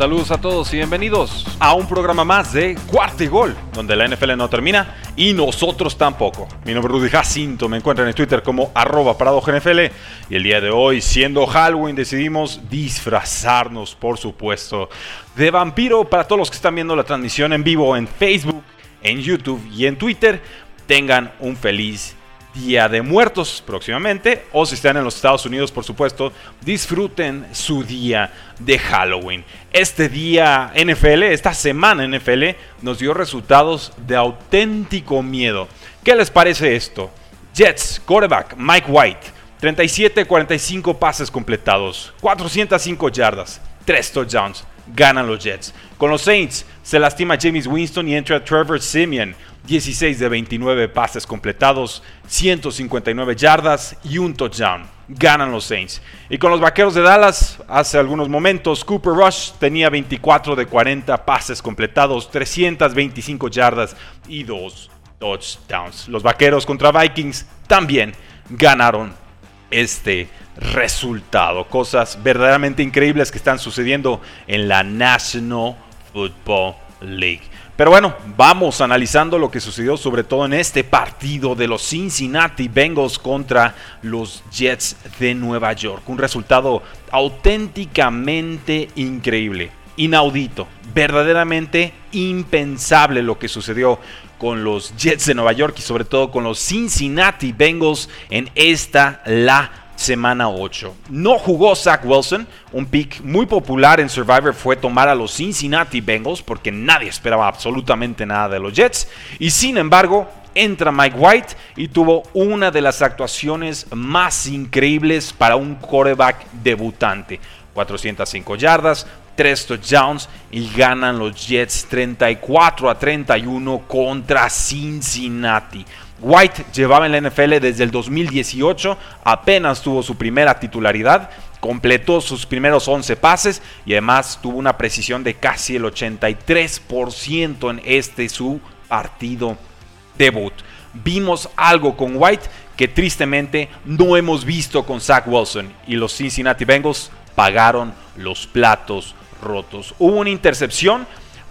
Saludos a todos y bienvenidos a un programa más de Cuarto y Gol, donde la NFL no termina y nosotros tampoco. Mi nombre es Rudy Jacinto, me encuentran en Twitter como arroba NFL y el día de hoy, siendo Halloween, decidimos disfrazarnos, por supuesto, de vampiro para todos los que están viendo la transmisión en vivo en Facebook, en YouTube y en Twitter. Tengan un feliz Día de Muertos próximamente, o si están en los Estados Unidos, por supuesto, disfruten su día de Halloween. Este día NFL, esta semana NFL, nos dio resultados de auténtico miedo. ¿Qué les parece esto? Jets, quarterback Mike White, 37-45 pases completados, 405 yardas, 3 touchdowns, ganan los Jets. Con los Saints se lastima James Winston y entra Trevor Simeon. 16 de 29 pases completados, 159 yardas y un touchdown. Ganan los Saints. Y con los Vaqueros de Dallas, hace algunos momentos, Cooper Rush tenía 24 de 40 pases completados, 325 yardas y dos touchdowns. Los Vaqueros contra Vikings también ganaron este resultado. Cosas verdaderamente increíbles que están sucediendo en la National Football League. Pero bueno, vamos analizando lo que sucedió sobre todo en este partido de los Cincinnati Bengals contra los Jets de Nueva York. Un resultado auténticamente increíble, inaudito, verdaderamente impensable lo que sucedió con los Jets de Nueva York y sobre todo con los Cincinnati Bengals en esta la semana 8. No jugó Zach Wilson, un pick muy popular en Survivor fue tomar a los Cincinnati Bengals porque nadie esperaba absolutamente nada de los Jets. Y sin embargo, entra Mike White y tuvo una de las actuaciones más increíbles para un quarterback debutante. 405 yardas, 3 touchdowns y ganan los Jets 34 a 31 contra Cincinnati. White llevaba en la NFL desde el 2018, apenas tuvo su primera titularidad, completó sus primeros 11 pases y además tuvo una precisión de casi el 83% en este su partido debut. Vimos algo con White que tristemente no hemos visto con Zach Wilson y los Cincinnati Bengals pagaron los platos rotos. Hubo una intercepción,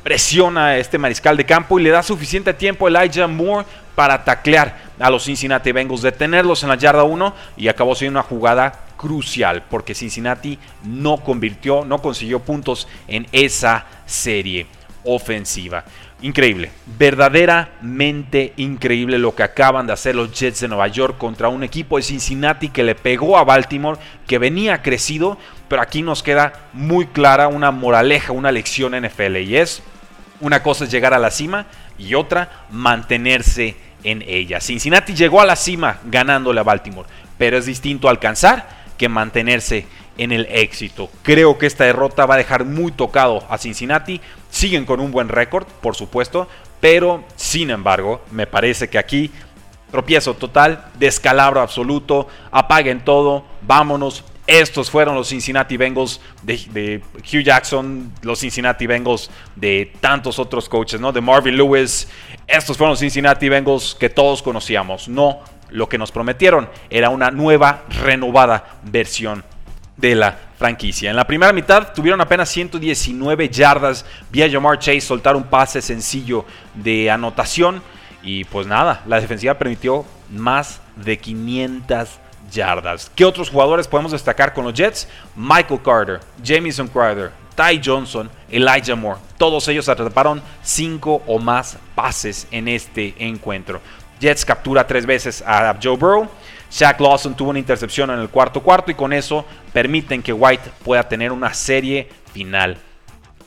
presiona a este mariscal de campo y le da suficiente tiempo a Elijah Moore para taclear a los Cincinnati Bengals, detenerlos en la yarda 1 y acabó siendo una jugada crucial porque Cincinnati no convirtió, no consiguió puntos en esa serie ofensiva. Increíble, verdaderamente increíble lo que acaban de hacer los Jets de Nueva York contra un equipo de Cincinnati que le pegó a Baltimore, que venía crecido, pero aquí nos queda muy clara una moraleja, una lección NFL y es, una cosa es llegar a la cima y otra mantenerse en ella. Cincinnati llegó a la cima ganándole a Baltimore, pero es distinto alcanzar que mantenerse en el éxito. Creo que esta derrota va a dejar muy tocado a Cincinnati. Siguen con un buen récord, por supuesto, pero sin embargo, me parece que aquí tropiezo total, descalabro absoluto, apaguen todo, vámonos. Estos fueron los Cincinnati Bengals de, Hugh Jackson, los Cincinnati Bengals de tantos otros coaches, ¿no? De Marvin Lewis, estos fueron los Cincinnati Bengals que todos conocíamos. No, lo que nos prometieron era una nueva, renovada versión de la franquicia. En la primera mitad tuvieron apenas 119 yardas. Vía Jamar Chase soltar un pase sencillo de anotación. Y pues nada, la defensiva permitió más de 500 yardas. ¿Qué otros jugadores podemos destacar con los Jets? Michael Carter, Jamison Crowder, Ty Johnson, Elijah Moore. Todos ellos atraparon cinco o más pases en este encuentro. Jets captura tres veces a Joe Burrow. Shaq Lawson tuvo una intercepción en el cuarto cuarto y con eso permiten que White pueda tener una serie final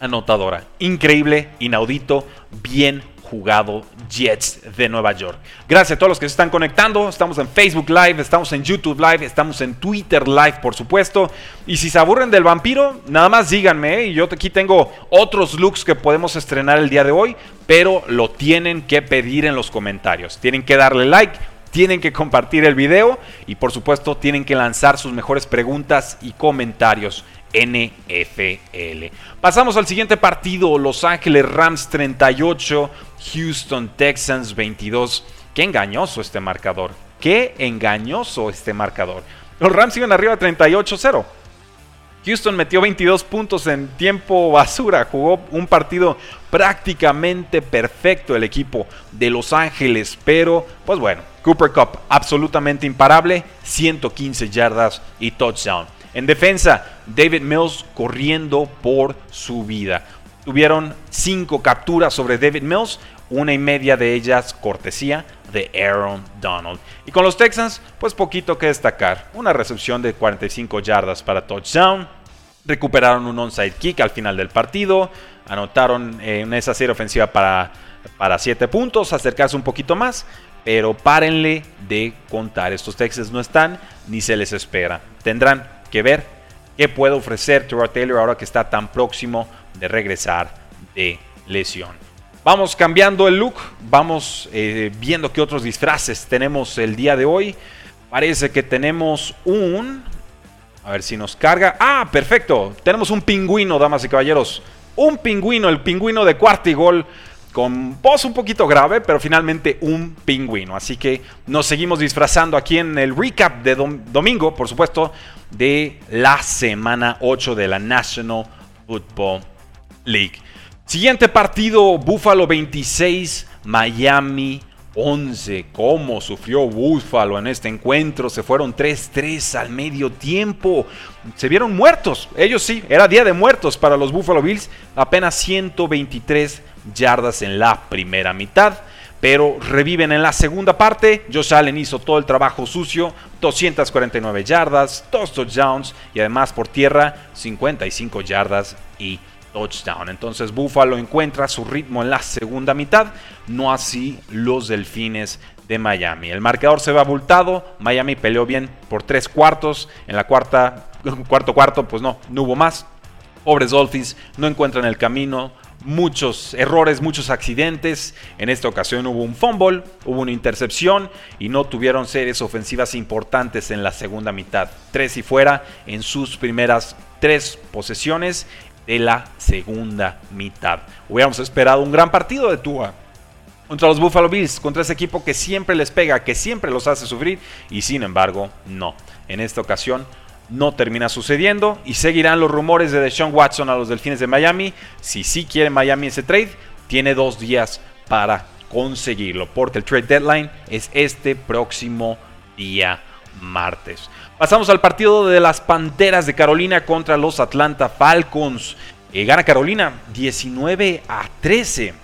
anotadora. Increíble, inaudito, bien jugado Jets de Nueva York. Gracias a todos los que se están conectando. Estamos en Facebook Live, estamos en YouTube Live, estamos en Twitter Live, por supuesto. Y si se aburren del vampiro, nada más díganme. ¿eh? Y yo aquí tengo otros looks que podemos estrenar el día de hoy, pero lo tienen que pedir en los comentarios. Tienen que darle like. Tienen que compartir el video y por supuesto tienen que lanzar sus mejores preguntas y comentarios NFL. Pasamos al siguiente partido, Los Ángeles Rams 38, Houston Texans 22. Qué engañoso este marcador. Qué engañoso este marcador. Los Rams siguen arriba 38-0. Houston metió 22 puntos en tiempo basura, jugó un partido prácticamente perfecto el equipo de Los Ángeles, pero pues bueno, Cooper Cup absolutamente imparable, 115 yardas y touchdown. En defensa, David Mills corriendo por su vida. Tuvieron cinco capturas sobre David Mills, una y media de ellas cortesía de Aaron Donald. Y con los Texans, pues poquito que destacar. Una recepción de 45 yardas para touchdown. Recuperaron un onside kick al final del partido. Anotaron en esa serie ofensiva para, para 7 puntos, acercarse un poquito más. Pero párenle de contar. Estos Texans no están ni se les espera. Tendrán que ver qué puede ofrecer Terrell Taylor ahora que está tan próximo de regresar de lesión. Vamos cambiando el look, vamos eh, viendo qué otros disfraces tenemos el día de hoy. Parece que tenemos un... A ver si nos carga. Ah, perfecto. Tenemos un pingüino, damas y caballeros. Un pingüino, el pingüino de cuarto y gol con voz un poquito grave, pero finalmente un pingüino. Así que nos seguimos disfrazando aquí en el recap de domingo, por supuesto, de la semana 8 de la National Football League. Siguiente partido, Buffalo 26, Miami 11. ¿Cómo sufrió Buffalo en este encuentro? Se fueron 3-3 al medio tiempo. Se vieron muertos. Ellos sí, era día de muertos para los Buffalo Bills. Apenas 123 yardas en la primera mitad. Pero reviven en la segunda parte. Josh Allen hizo todo el trabajo sucio. 249 yardas, 2 touchdowns y además por tierra 55 yardas y touchdown. Entonces Buffalo encuentra su ritmo en la segunda mitad, no así los Delfines de Miami. El marcador se ve abultado, Miami peleó bien por tres cuartos, en la cuarta, cuarto cuarto pues no, no hubo más. Pobres Dolphins no encuentran el camino, muchos errores, muchos accidentes. En esta ocasión hubo un fumble, hubo una intercepción y no tuvieron series ofensivas importantes en la segunda mitad. Tres y fuera en sus primeras tres posesiones de la segunda mitad. Hubiéramos esperado un gran partido de Tua contra los Buffalo Bills, contra ese equipo que siempre les pega, que siempre los hace sufrir y sin embargo no. En esta ocasión no termina sucediendo y seguirán los rumores de Deshaun Watson a los Delfines de Miami. Si sí quiere Miami ese trade, tiene dos días para conseguirlo, porque el trade deadline es este próximo día martes. Pasamos al partido de las Panteras de Carolina contra los Atlanta Falcons. Gana Carolina 19 a 13.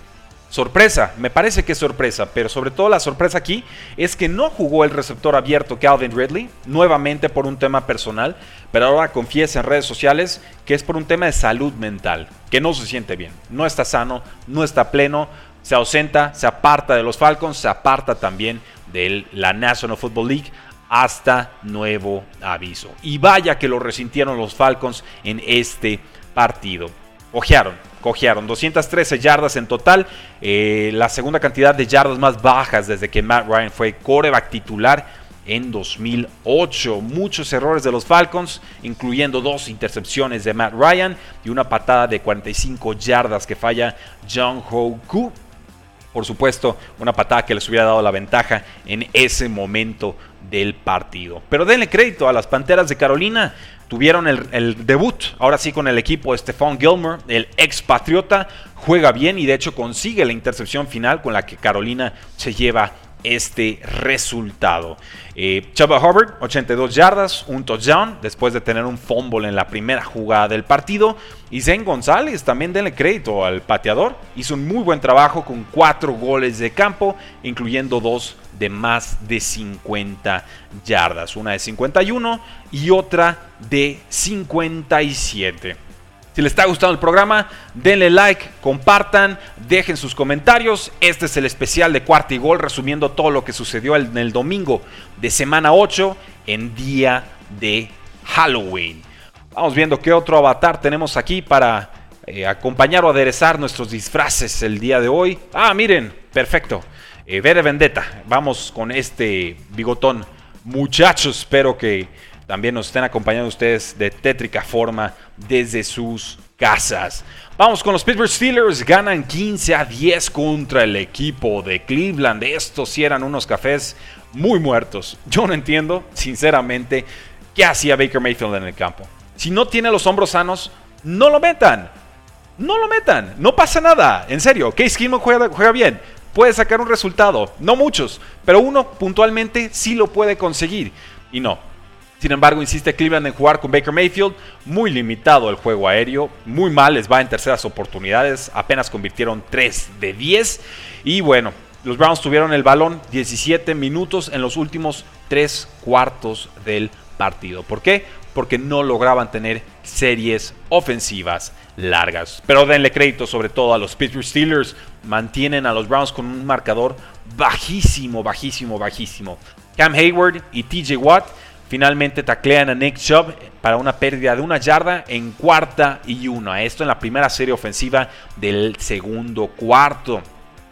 Sorpresa, me parece que es sorpresa, pero sobre todo la sorpresa aquí es que no jugó el receptor abierto Calvin Ridley, nuevamente por un tema personal, pero ahora confiesa en redes sociales que es por un tema de salud mental, que no se siente bien, no está sano, no está pleno, se ausenta, se aparta de los Falcons, se aparta también de la National Football League hasta nuevo aviso. Y vaya que lo resintieron los Falcons en este partido. Ojearon, cojearon 213 yardas en total, eh, la segunda cantidad de yardas más bajas desde que Matt Ryan fue coreback titular en 2008. Muchos errores de los Falcons, incluyendo dos intercepciones de Matt Ryan y una patada de 45 yardas que falla John Ho. Por supuesto, una patada que les hubiera dado la ventaja en ese momento del partido. Pero denle crédito a las Panteras de Carolina tuvieron el, debut, ahora sí con el equipo de Stephon Gilmer, el expatriota, juega bien y de hecho consigue la intercepción final con la que Carolina se lleva este resultado. Eh, Chuba Hubbard, 82 yardas, un touchdown, después de tener un fumble en la primera jugada del partido. Y Zen González, también denle crédito al pateador, hizo un muy buen trabajo con cuatro goles de campo, incluyendo dos de más de 50 yardas. Una de 51 y otra de 57. Si les está gustando el programa, denle like, compartan, dejen sus comentarios. Este es el especial de Cuarta y Gol resumiendo todo lo que sucedió en el domingo de semana 8 en día de Halloween. Vamos viendo qué otro avatar tenemos aquí para eh, acompañar o aderezar nuestros disfraces el día de hoy. Ah, miren, perfecto. Eh, Vendetta. Vamos con este bigotón. Muchachos, espero que también nos estén acompañando ustedes de tétrica forma desde sus casas. Vamos con los Pittsburgh Steelers. Ganan 15 a 10 contra el equipo de Cleveland. Estos sí eran unos cafés muy muertos. Yo no entiendo, sinceramente, qué hacía Baker Mayfield en el campo. Si no tiene los hombros sanos, no lo metan. No lo metan. No pasa nada. En serio, Case Keenum juega bien. Puede sacar un resultado. No muchos, pero uno puntualmente sí lo puede conseguir. Y no, sin embargo, insiste Cleveland en jugar con Baker Mayfield. Muy limitado el juego aéreo. Muy mal les va en terceras oportunidades. Apenas convirtieron 3 de 10. Y bueno, los Browns tuvieron el balón 17 minutos en los últimos 3 cuartos del partido. ¿Por qué? Porque no lograban tener series ofensivas largas. Pero denle crédito sobre todo a los Pittsburgh Steelers. Mantienen a los Browns con un marcador bajísimo, bajísimo, bajísimo. Cam Hayward y TJ Watt Finalmente taclean a Nick Chubb para una pérdida de una yarda en cuarta y una. Esto en la primera serie ofensiva del segundo cuarto.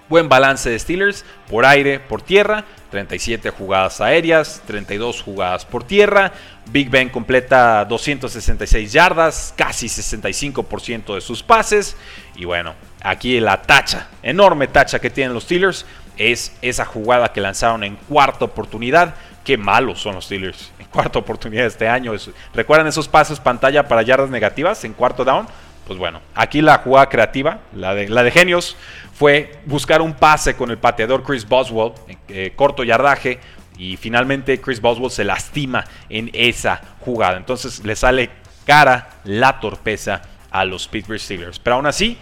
Buen balance de Steelers por aire, por tierra. 37 jugadas aéreas, 32 jugadas por tierra. Big Ben completa 266 yardas, casi 65% de sus pases. Y bueno, aquí la tacha, enorme tacha que tienen los Steelers, es esa jugada que lanzaron en cuarta oportunidad. Qué malos son los Steelers cuarta oportunidad este año. ¿Recuerdan esos pases pantalla para yardas negativas en cuarto down? Pues bueno, aquí la jugada creativa, la de, genios, fue buscar un pase con el pateador Chris Boswell, eh, corto yardaje, y finalmente Chris Boswell se lastima en esa jugada. Entonces le sale cara la torpeza a los Pittsburgh Steelers. Pero aún así,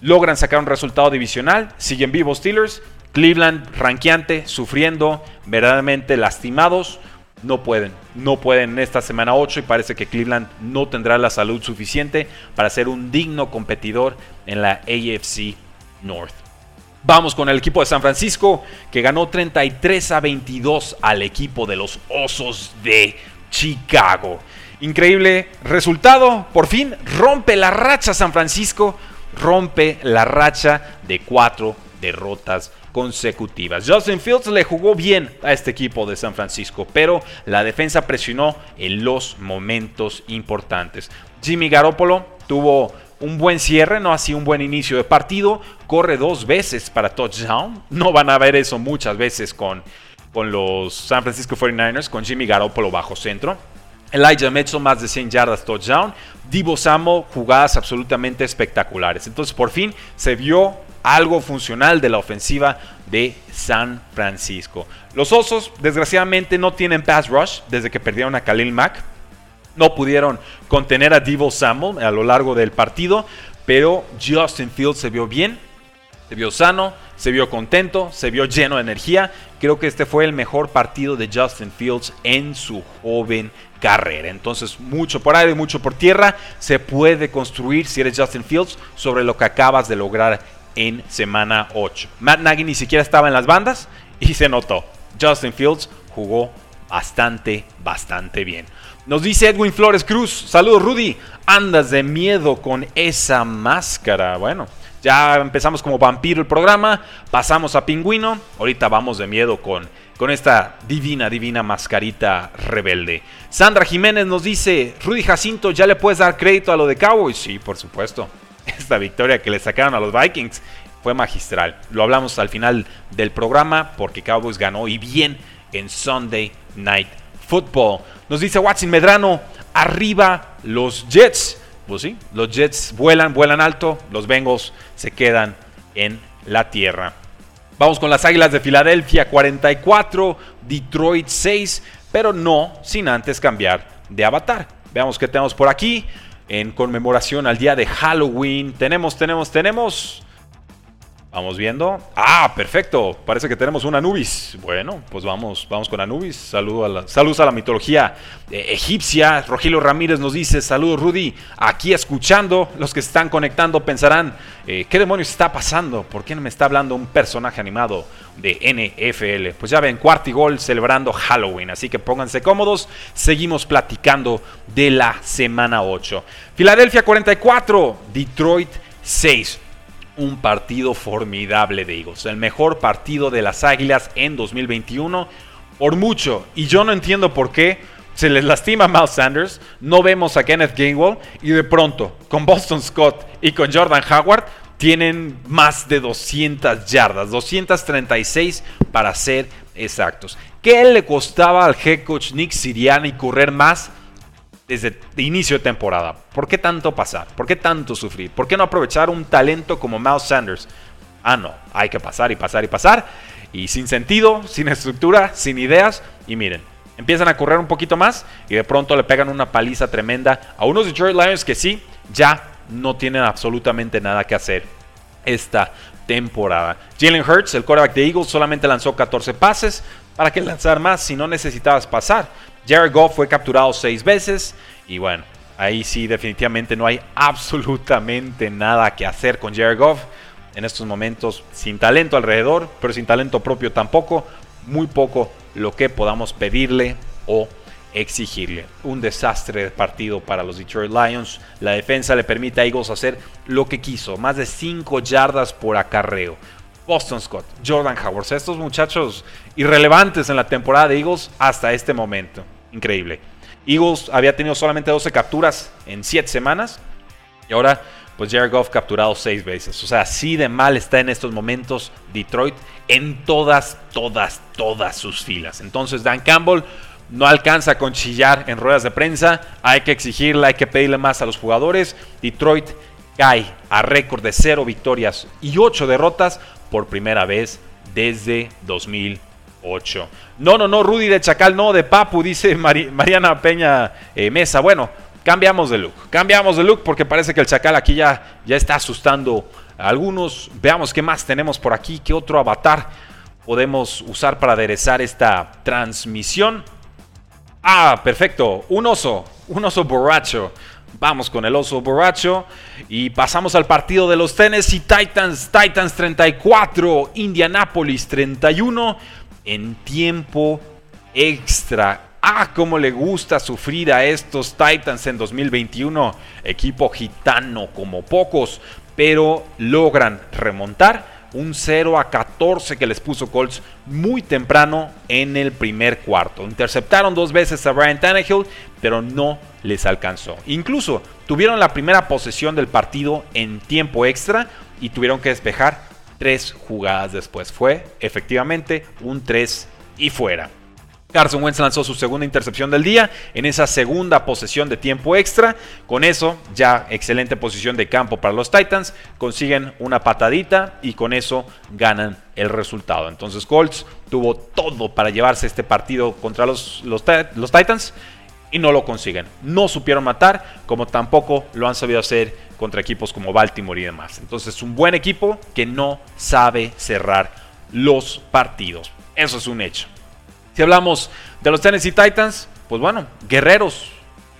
logran sacar un resultado divisional, siguen vivos Steelers, Cleveland ranqueante, sufriendo, verdaderamente lastimados no pueden, no pueden en esta semana 8 y parece que Cleveland no tendrá la salud suficiente para ser un digno competidor en la AFC North. Vamos con el equipo de San Francisco que ganó 33 a 22 al equipo de los Osos de Chicago. Increíble resultado, por fin rompe la racha San Francisco, rompe la racha de cuatro derrotas consecutivas. Justin Fields le jugó bien a este equipo de San Francisco, pero la defensa presionó en los momentos importantes. Jimmy Garoppolo tuvo un buen cierre, no así un buen inicio de partido, corre dos veces para touchdown. No van a ver eso muchas veces con, con los San Francisco 49ers, con Jimmy Garoppolo bajo centro. Elijah Mitchell más de 100 yardas touchdown. Divo Samo jugadas absolutamente espectaculares. Entonces por fin se vio algo funcional de la ofensiva de San Francisco. Los Osos, desgraciadamente, no tienen pass rush desde que perdieron a Khalil Mack. No pudieron contener a Devo Samuel a lo largo del partido, pero Justin Fields se vio bien, se vio sano, se vio contento, se vio lleno de energía. Creo que este fue el mejor partido de Justin Fields en su joven carrera. Entonces, mucho por aire, mucho por tierra. Se puede construir, si eres Justin Fields, sobre lo que acabas de lograr en semana 8. Matt Nagy ni siquiera estaba en las bandas y se notó. Justin Fields jugó bastante, bastante bien. Nos dice Edwin Flores Cruz, saludos Rudy, andas de miedo con esa máscara. Bueno, ya empezamos como vampiro el programa, pasamos a pingüino, ahorita vamos de miedo con, con esta divina, divina mascarita rebelde. Sandra Jiménez nos dice, Rudy Jacinto, ¿ya le puedes dar crédito a lo de Cowboys? Sí, por supuesto. esta victoria que le sacaron a los Vikings fue magistral. Lo hablamos al final del programa porque Cowboys ganó y bien en Sunday Night Football. Nos dice Watson Medrano, arriba los Jets. Pues sí, los Jets vuelan, vuelan alto, los Bengals se quedan en la tierra. Vamos con las Águilas de Filadelfia 44, Detroit 6, pero no sin antes cambiar de avatar. Veamos qué tenemos por aquí en conmemoración al día de Halloween. Tenemos, tenemos, tenemos Vamos viendo. Ah, perfecto. Parece que tenemos un Anubis. Bueno, pues vamos, vamos con Anubis. Saludo a la, saludos a la mitología eh, egipcia. Rogelio Ramírez nos dice, saludos Rudy. Aquí escuchando, los que están conectando pensarán, eh, ¿qué demonios está pasando? ¿Por qué no me está hablando un personaje animado de NFL? Pues ya ven, cuarto y gol celebrando Halloween. Así que pónganse cómodos. Seguimos platicando de la semana 8. Filadelfia 44, Detroit 6 un partido formidable de Eagles. El mejor partido de las Águilas en 2021 por mucho. Y yo no entiendo por qué se les lastima a Miles Sanders, no vemos a Kenneth Gainwell y de pronto con Boston Scott y con Jordan Howard tienen más de 200 yardas, 236 para ser exactos. ¿Qué le costaba al head coach Nick Siriani correr más? Desde inicio de temporada. ¿Por qué tanto pasar? ¿Por qué tanto sufrir? ¿Por qué no aprovechar un talento como Miles Sanders? Ah, no, hay que pasar y pasar y pasar. Y sin sentido, sin estructura, sin ideas. Y miren, empiezan a correr un poquito más y de pronto le pegan una paliza tremenda a unos Detroit Lions que sí, ya no tienen absolutamente nada que hacer esta temporada. Jalen Hurts, el quarterback de Eagles, solamente lanzó 14 pases. ¿Para qué lanzar más si no necesitabas pasar? Jared Goff fue capturado seis veces y bueno, ahí sí definitivamente no hay absolutamente nada que hacer con Jared Goff. En estos momentos sin talento alrededor, pero sin talento propio tampoco. Muy poco lo que podamos pedirle o exigirle. Un desastre de partido para los Detroit Lions. La defensa le permite a Eagles hacer lo que quiso. Más de 5 yardas por acarreo. Boston Scott, Jordan Howard, estos muchachos irrelevantes en la temporada de Eagles hasta este momento. Increíble. Eagles había tenido solamente 12 capturas en 7 semanas y ahora pues Jared Goff capturado 6 veces. O sea, así de mal está en estos momentos Detroit en todas, todas, todas sus filas. Entonces Dan Campbell no alcanza con chillar en ruedas de prensa. Hay que exigirle, hay que pedirle más a los jugadores. Detroit cae a récord de 0 victorias y 8 derrotas por primera vez desde 2008. No, no, no, Rudy de Chacal, no, de Papu, dice Mariana Peña eh, Mesa. Bueno, cambiamos de look, cambiamos de look porque parece que el Chacal aquí ya, ya está asustando a algunos. Veamos qué más tenemos por aquí, qué otro avatar podemos usar para aderezar esta transmisión. Ah, perfecto, un oso, un oso borracho. Vamos con el oso borracho y pasamos al partido de los Tennessee Titans. Titans 34, Indianapolis 31 en tiempo extra. Ah, cómo le gusta sufrir a estos Titans en 2021. Equipo gitano como pocos, pero logran remontar un 0 a 14 que les puso Colts muy temprano en el primer cuarto. Interceptaron dos veces a Brian Tannehill, pero no les alcanzó. Incluso tuvieron la primera posesión del partido en tiempo extra y tuvieron que despejar tres jugadas después. Fue efectivamente un 3 y fuera. Carson Wentz lanzó su segunda intercepción del día en esa segunda posesión de tiempo extra. Con eso, ya excelente posición de campo para los Titans. Consiguen una patadita y con eso ganan el resultado. Entonces Colts tuvo todo para llevarse este partido contra los, los, Titans y no lo consiguen. No supieron matar, como tampoco lo han sabido hacer contra equipos como Baltimore y demás. Entonces, un buen equipo que no sabe cerrar los partidos. Eso es un hecho. Si hablamos de los Tennessee Titans, pues bueno, guerreros,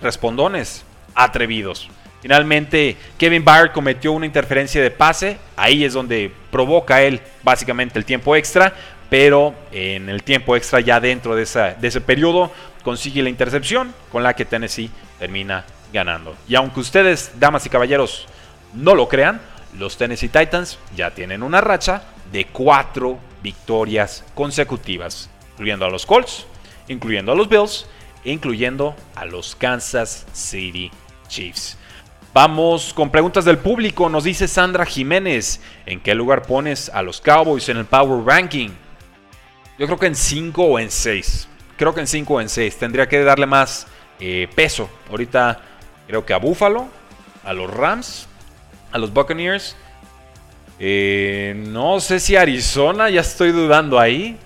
respondones, atrevidos. Finalmente, Kevin Byard cometió una interferencia de pase. Ahí es donde provoca él básicamente el tiempo extra. Pero en el tiempo extra, ya dentro de, de ese periodo, consigue la intercepción con la que Tennessee termina ganando. Y aunque ustedes, damas y caballeros, no lo crean, los Tennessee Titans ya tienen una racha de cuatro victorias consecutivas incluyendo a los Colts, incluyendo a los Bills, incluyendo a los Kansas City Chiefs. Vamos con preguntas del público. Nos dice Sandra Jiménez, ¿en qué lugar pones a los Cowboys en el Power Ranking? Yo creo que en 5 o en 6. Creo que en 5 o en 6. Tendría que darle más eh, peso. Ahorita creo que a Buffalo, a los Rams, a los Buccaneers. Eh, no sé si Arizona, ya estoy dudando ahí.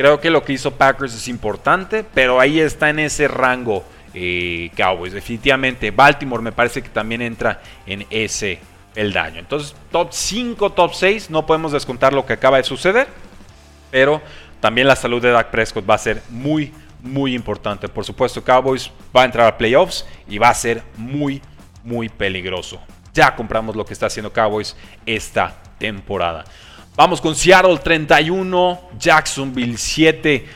Creo que lo que hizo Packers es importante, pero ahí está en ese rango eh, Cowboys. Definitivamente, Baltimore me parece que también entra en ese el daño. Entonces, top 5, top 6, no podemos descontar lo que acaba de suceder, pero también la salud de Dak Prescott va a ser muy, muy importante. Por supuesto, Cowboys va a entrar a playoffs y va a ser muy, muy peligroso. Ya compramos lo que está haciendo Cowboys esta temporada. Vamos con Seattle 31, Jacksonville 7.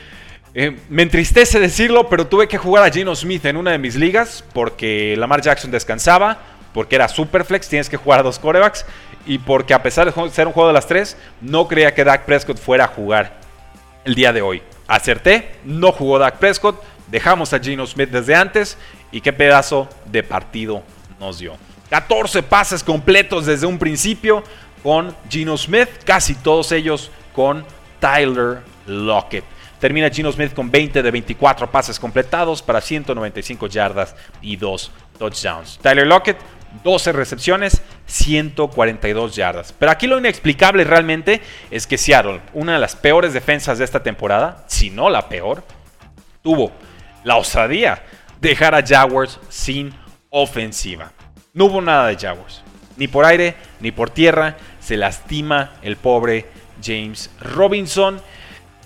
Eh, me entristece decirlo, pero tuve que jugar a Geno Smith en una de mis ligas porque Lamar Jackson descansaba, porque era Superflex, tienes que jugar a dos corebacks, y porque a pesar de ser un juego de las tres, no creía que Dak Prescott fuera a jugar el día de hoy. Acerté, no jugó Dak Prescott, dejamos a Geno Smith desde antes, y qué pedazo de partido nos dio. 14 pases completos desde un principio con Geno Smith, casi todos ellos con Tyler Lockett. Termina Geno Smith con 20 de 24 pases completados para 195 yardas y 2 touchdowns. Tyler Lockett, 12 recepciones, 142 yardas. Pero aquí lo inexplicable realmente es que Seattle, una de las peores defensas de esta temporada, si no la peor, tuvo la osadía de dejar a Jaguars sin ofensiva. No hubo nada de Jaguars. Ni por aire, ni por tierra. Se lastima el pobre James Robinson.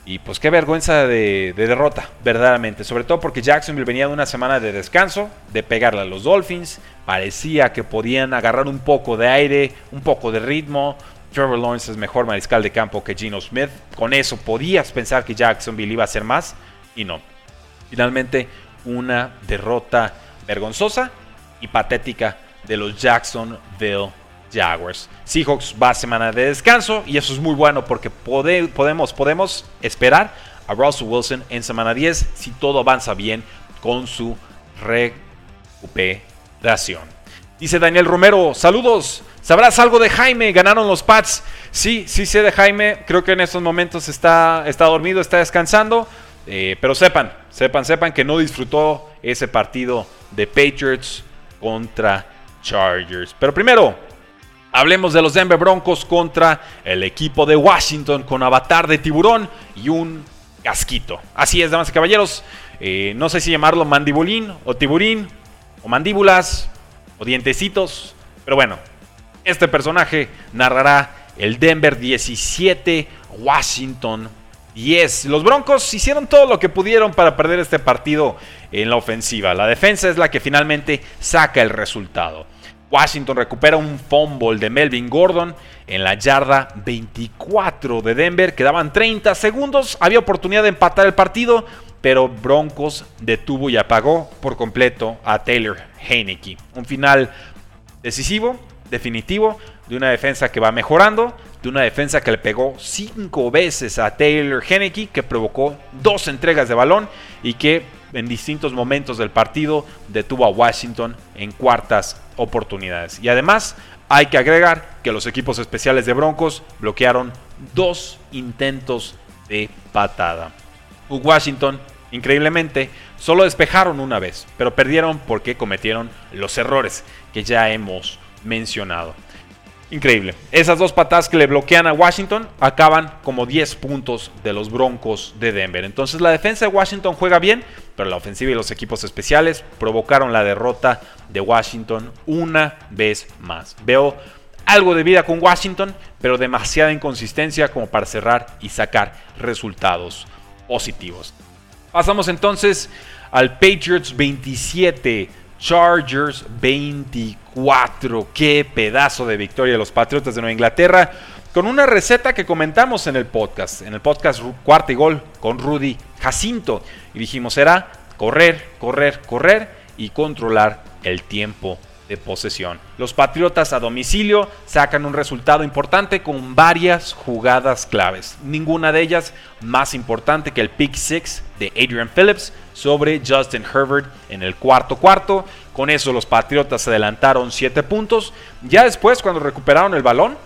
Y pues qué vergüenza de, derrota, verdaderamente. Sobre todo porque Jacksonville venía de una semana de descanso, de pegarle a los Dolphins. Parecía que podían agarrar un poco de aire, un poco de ritmo. Trevor Lawrence es mejor mariscal de campo que Geno Smith. Con eso podías pensar que Jacksonville iba a hacer más. Y no. Finalmente, una derrota vergonzosa y patética de los Jacksonville Jaguars. Seahawks va a semana de descanso y eso es muy bueno porque podemos, podemos esperar a Russell Wilson en semana 10 si todo avanza bien con su recuperación. Dice Daniel Romero, saludos. ¿Sabrás algo de Jaime? ¿Ganaron los Pats? Sí, sí sé de Jaime. Creo que en estos momentos está, está dormido, está descansando. Eh, pero sepan, sepan, sepan que no disfrutó ese partido de Patriots contra Chargers. Pero primero, hablemos de los Denver Broncos contra el equipo de Washington con avatar de tiburón y un casquito. Así es, damas y caballeros. Eh, no sé si llamarlo mandibulín o tiburín o mandíbulas o dientecitos. Pero bueno, este personaje narrará el Denver 17, Washington 10. Los Broncos hicieron todo lo que pudieron para perder este partido en la ofensiva. La defensa es la que finalmente saca el resultado. Washington recupera un fumble de Melvin Gordon en la yarda 24 de Denver. Quedaban 30 segundos. Había oportunidad de empatar el partido, pero Broncos detuvo y apagó por completo a Taylor Heineke. Un final decisivo, definitivo, de una defensa que va mejorando, de una defensa que le pegó cinco veces a Taylor Heineke, que provocó dos entregas de balón y que en distintos momentos del partido detuvo a Washington en cuartas oportunidades. Y además hay que agregar que los equipos especiales de Broncos bloquearon dos intentos de patada. Washington, increíblemente, solo despejaron una vez, pero perdieron porque cometieron los errores que ya hemos mencionado. Increíble. Esas dos patadas que le bloquean a Washington acaban como 10 puntos de los Broncos de Denver. Entonces la defensa de Washington juega bien, pero la ofensiva y los equipos especiales provocaron la derrota de Washington una vez más. Veo algo de vida con Washington, pero demasiada inconsistencia como para cerrar y sacar resultados positivos. Pasamos entonces al Patriots 27, Chargers 24. Qué pedazo de victoria de los Patriotas de Nueva Inglaterra. Con una receta que comentamos en el podcast, en el podcast Cuarta y Gol con Rudy Jacinto. Y dijimos, era correr, correr, correr y controlar el tiempo de posesión. Los Patriotas a domicilio sacan un resultado importante con varias jugadas claves. Ninguna de ellas más importante que el pick six de Adrian Phillips sobre Justin Herbert en el cuarto cuarto. Con eso los Patriotas adelantaron 7 puntos. Ya después cuando recuperaron el balón,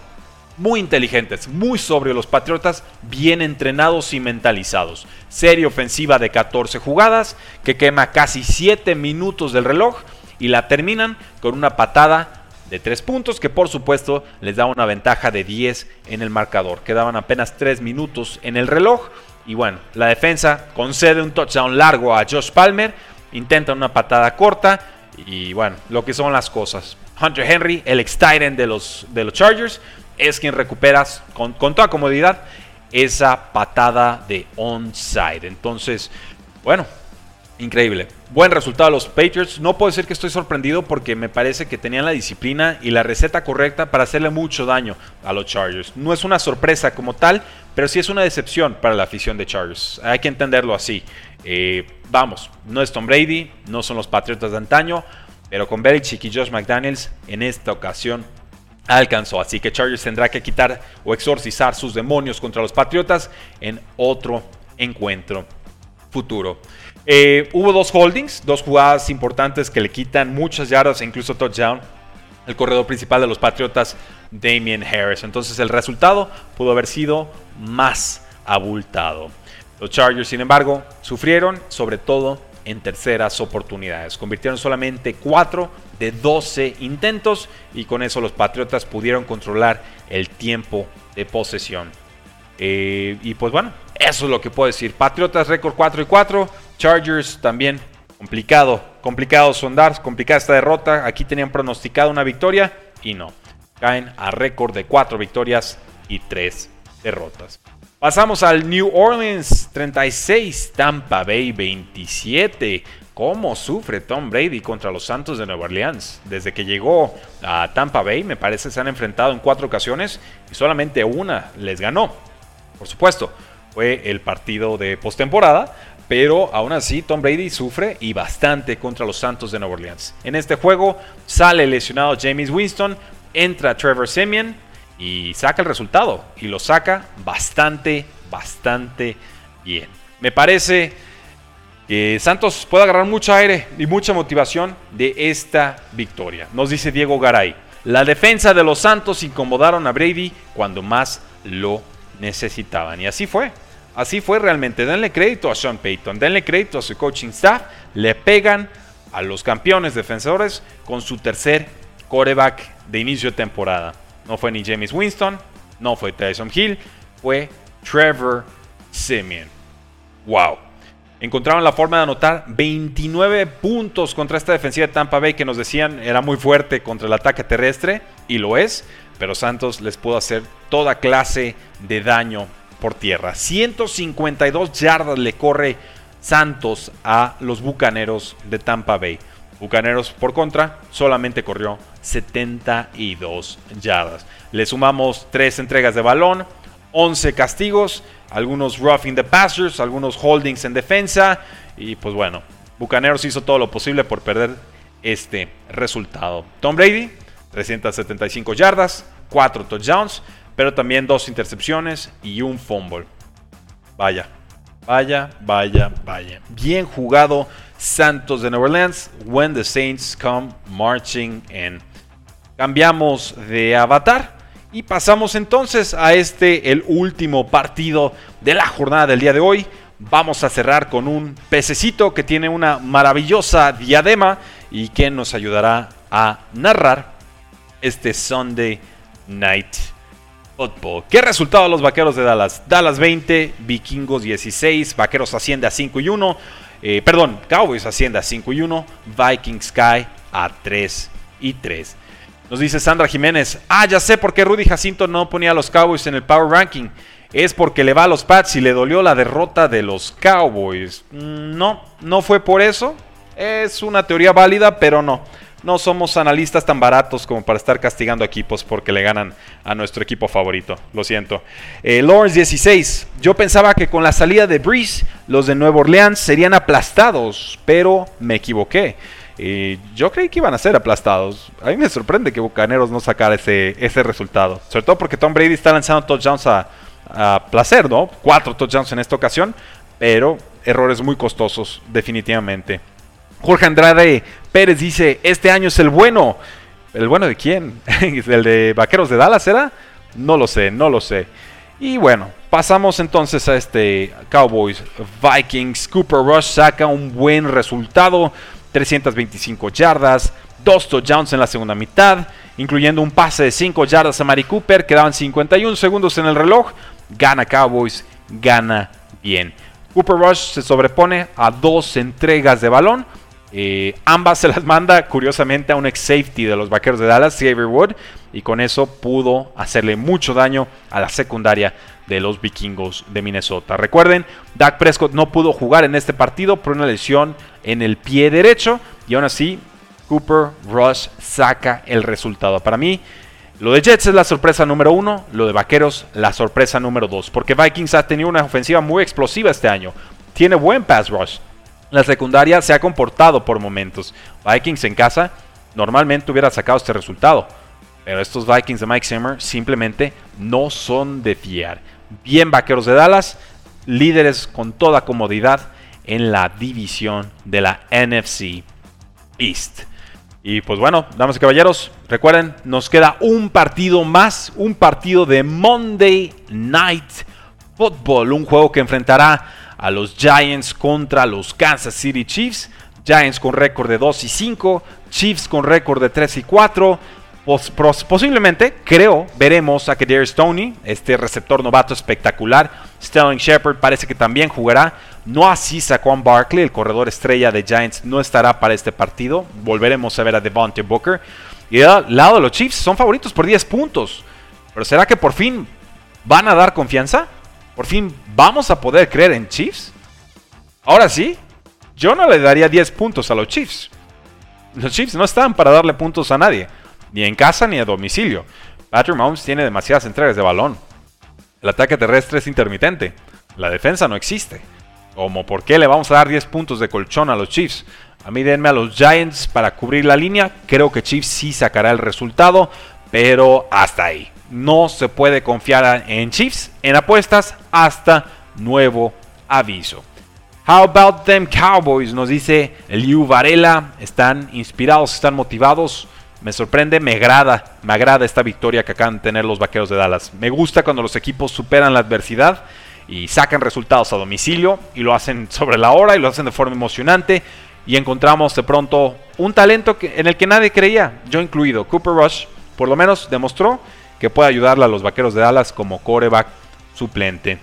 muy inteligentes, muy sobrios los Patriotas, bien entrenados y mentalizados. Serie ofensiva de 14 jugadas que quema casi 7 minutos del reloj y la terminan con una patada de 3 puntos que por supuesto les da una ventaja de 10 en el marcador. Quedaban apenas 3 minutos en el reloj y bueno, la defensa concede un touchdown largo a Josh Palmer, intenta una patada corta y bueno, lo que son las cosas. Hunter Henry, el ex de los, de los Chargers, es quien recupera con, toda comodidad esa patada de onside. Entonces, bueno, increíble. Buen resultado de los Patriots. No puedo decir que estoy sorprendido porque me parece que tenían la disciplina y la receta correcta para hacerle mucho daño a los Chargers. No es una sorpresa como tal, pero sí es una decepción para la afición de Chargers. Hay que entenderlo así. Eh, vamos, no es Tom Brady, no son los Patriotas de antaño, pero con Belichick y Josh McDaniels en esta ocasión alcanzó. Así que Chargers tendrá que quitar o exorcizar sus demonios contra los Patriotas en otro encuentro futuro. Eh, hubo dos holdings, dos jugadas importantes que le quitan muchas yardas e incluso touchdown. El corredor principal de los Patriotas, Damien Harris. Entonces el resultado pudo haber sido más abultado. Los Chargers, sin embargo, sufrieron, sobre todo en terceras oportunidades. Convirtieron solamente 4 de 12 intentos y con eso los Patriotas pudieron controlar el tiempo de posesión. Eh, y pues bueno, eso es lo que puedo decir. Patriotas récord 4 y 4. Chargers también complicado. Complicado sondar, complicada esta derrota. Aquí tenían pronosticado una victoria y no. Caen a récord de 4 victorias y 3 derrotas. Pasamos al New Orleans 36, Tampa Bay 27. ¿Cómo sufre Tom Brady contra los Santos de Nueva Orleans? Desde que llegó a Tampa Bay, me parece se han enfrentado en cuatro ocasiones y solamente una les ganó. Por supuesto, fue el partido de postemporada, pero aún así Tom Brady sufre y bastante contra los Santos de Nueva Orleans. En este juego sale lesionado James Winston, entra Trevor Simeon y saca el resultado y lo saca bastante, bastante bien. Me parece que Santos puede agarrar mucho aire y mucha motivación de esta victoria. Nos dice Diego Garay. La defensa de los Santos incomodaron a Brady cuando más lo necesitaban. Y así fue. Así fue realmente. Denle crédito a Sean Payton, denle crédito a su coaching staff. Le pegan a los campeones defensores con su tercer coreback de inicio de temporada. No fue ni James Winston, no fue Tyson Hill, fue Trevor Simeon. ¡Wow! Encontraron la forma de anotar 29 puntos contra esta defensiva de Tampa Bay que nos decían era muy fuerte contra el ataque terrestre, y lo es, pero Santos les pudo hacer toda clase de daño por tierra. 152 yardas le corre Santos a los Bucaneros de Tampa Bay. Bucaneros, por contra, solamente corrió 72 yardas. Le sumamos 3 entregas de balón, 11 castigos, algunos roughing the passers, algunos holdings en defensa. Y pues bueno, Bucaneros hizo todo lo posible por perder este resultado. Tom Brady, 375 yardas, 4 touchdowns pero también dos intercepciones y un fumble. Vaya, vaya, vaya, vaya. Bien jugado Santos de Nueva Orleans. When the Saints come marching in. Cambiamos de avatar y pasamos entonces a este, el último partido de la jornada del día de hoy. Vamos a cerrar con un pececito que tiene una maravillosa diadema y que nos ayudará a narrar este Sunday Night ¿Qué resultado los vaqueros de Dallas? Dallas 20, Vikingos 16, Vaqueros asciende a 5 y 1. Eh, perdón, Cowboys asciende a 5 y 1, Vikings cae a 3 y 3. Nos dice Sandra Jiménez, ah, ya sé por qué Rudy Jacinto no ponía a los Cowboys en el Power Ranking. Es porque le va a los Pats y le dolió la derrota de los Cowboys. Mm, no, no fue por eso. Es una teoría válida, pero no no somos analistas tan baratos como para estar castigando equipos porque le ganan a nuestro equipo favorito. Lo siento. Eh, Lawrence 16. Yo pensaba que con la salida de Breeze, los de Nueva Orleans serían aplastados, pero me equivoqué. Eh, yo creí que iban a ser aplastados. A mí me sorprende que Bucaneros no sacara ese, ese resultado. Sobre todo porque Tom Brady está lanzando touchdowns a, a placer, ¿no? Cuatro touchdowns en esta ocasión, pero errores muy costosos, definitivamente. Jorge Andrade Pérez dice, este año es el bueno. ¿El bueno de quién? ¿El de Vaqueros de Dallas era? No lo sé, no lo sé. Y bueno, pasamos entonces a este Cowboys Vikings. Cooper Rush saca un buen resultado. 325 yardas, dos touchdowns en la segunda mitad, incluyendo un pase de 5 yardas a Mari Cooper. Quedaban 51 segundos en el reloj. Gana Cowboys, gana bien. Cooper Rush se sobrepone a dos entregas de balón Eh, ambas se las manda curiosamente a un ex safety de los vaqueros de Dallas, Xavier Wood, y con eso pudo hacerle mucho daño a la secundaria de los vikingos de Minnesota. Recuerden, Dak Prescott no pudo jugar en este partido por una lesión en el pie derecho y aún así Cooper Rush saca el resultado. Para mí, lo de Jets es la sorpresa número uno, lo de Vaqueros la sorpresa número dos, porque Vikings ha tenido una ofensiva muy explosiva este año. Tiene buen pass rush, la secundaria se ha comportado por momentos. Vikings en casa normalmente hubiera sacado este resultado. Pero estos Vikings de Mike Zimmer simplemente no son de fiar. Bien vaqueros de Dallas, líderes con toda comodidad en la división de la NFC East. Y pues bueno, damas y caballeros, recuerden, nos queda un partido más, un partido de Monday Night Football, un juego que enfrentará a los Giants contra los Kansas City Chiefs. Giants con récord de 2 y 5, Chiefs con récord de 3 y 4. Posiblemente, creo, veremos a Kadarius Stoney, este receptor novato espectacular. Sterling Shepard parece que también jugará. No así Saquon Barkley, el corredor estrella de Giants, no estará para este partido. Volveremos a ver a Devontae Booker. Y del lado de los Chiefs, son favoritos por 10 puntos. Pero ¿será que por fin van a dar confianza? Por fin, ¿vamos a poder creer en Chiefs? Ahora sí, yo no le daría 10 puntos a los Chiefs. Los Chiefs no están para darle puntos a nadie, ni en casa ni a domicilio. Patrick Mahomes tiene demasiadas entregas de balón. El ataque terrestre es intermitente. La defensa no existe. Como por qué le vamos a dar 10 puntos de colchón a los Chiefs. A mí denme a los Giants para cubrir la línea. Creo que Chiefs sí sacará el resultado, pero hasta ahí no se puede confiar en Chiefs en apuestas hasta nuevo aviso. How about them Cowboys? Nos dice Liu Varela. Están inspirados, están motivados. Me sorprende, me agrada, me agrada esta victoria que acaban de tener los vaqueros de Dallas. Me gusta cuando los equipos superan la adversidad y sacan resultados a domicilio y lo hacen sobre la hora y lo hacen de forma emocionante. Y encontramos de pronto un talento en el que nadie creía, yo incluido. Cooper Rush, por lo menos, demostró que puede ayudarle a los vaqueros de Dallas como coreback suplente.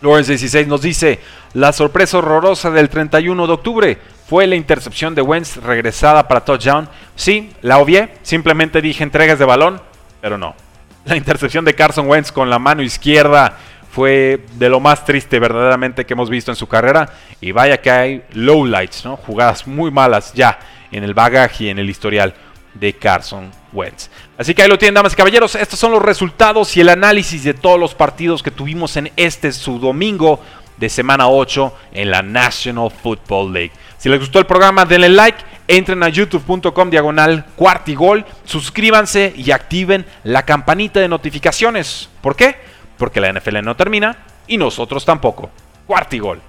Lawrence 16 nos dice, la sorpresa horrorosa del 31 de octubre fue la intercepción de Wentz regresada para touchdown. Sí, la obvié, simplemente dije entregas de balón, pero no. La intercepción de Carson Wentz con la mano izquierda fue de lo más triste verdaderamente que hemos visto en su carrera. Y vaya que hay lowlights, ¿no? Jugadas muy malas ya en el bagaje y en el historial de Carson Wentz. Así que ahí lo tienen, damas y caballeros. Estos son los resultados y el análisis de todos los partidos que tuvimos en este su domingo de semana 8 en la National Football League. Si les gustó el programa, denle like, entren a youtube.com diagonal cuartigol, suscríbanse y activen la campanita de notificaciones. ¿Por qué? Porque la NFL no termina y nosotros tampoco. Cuartigol.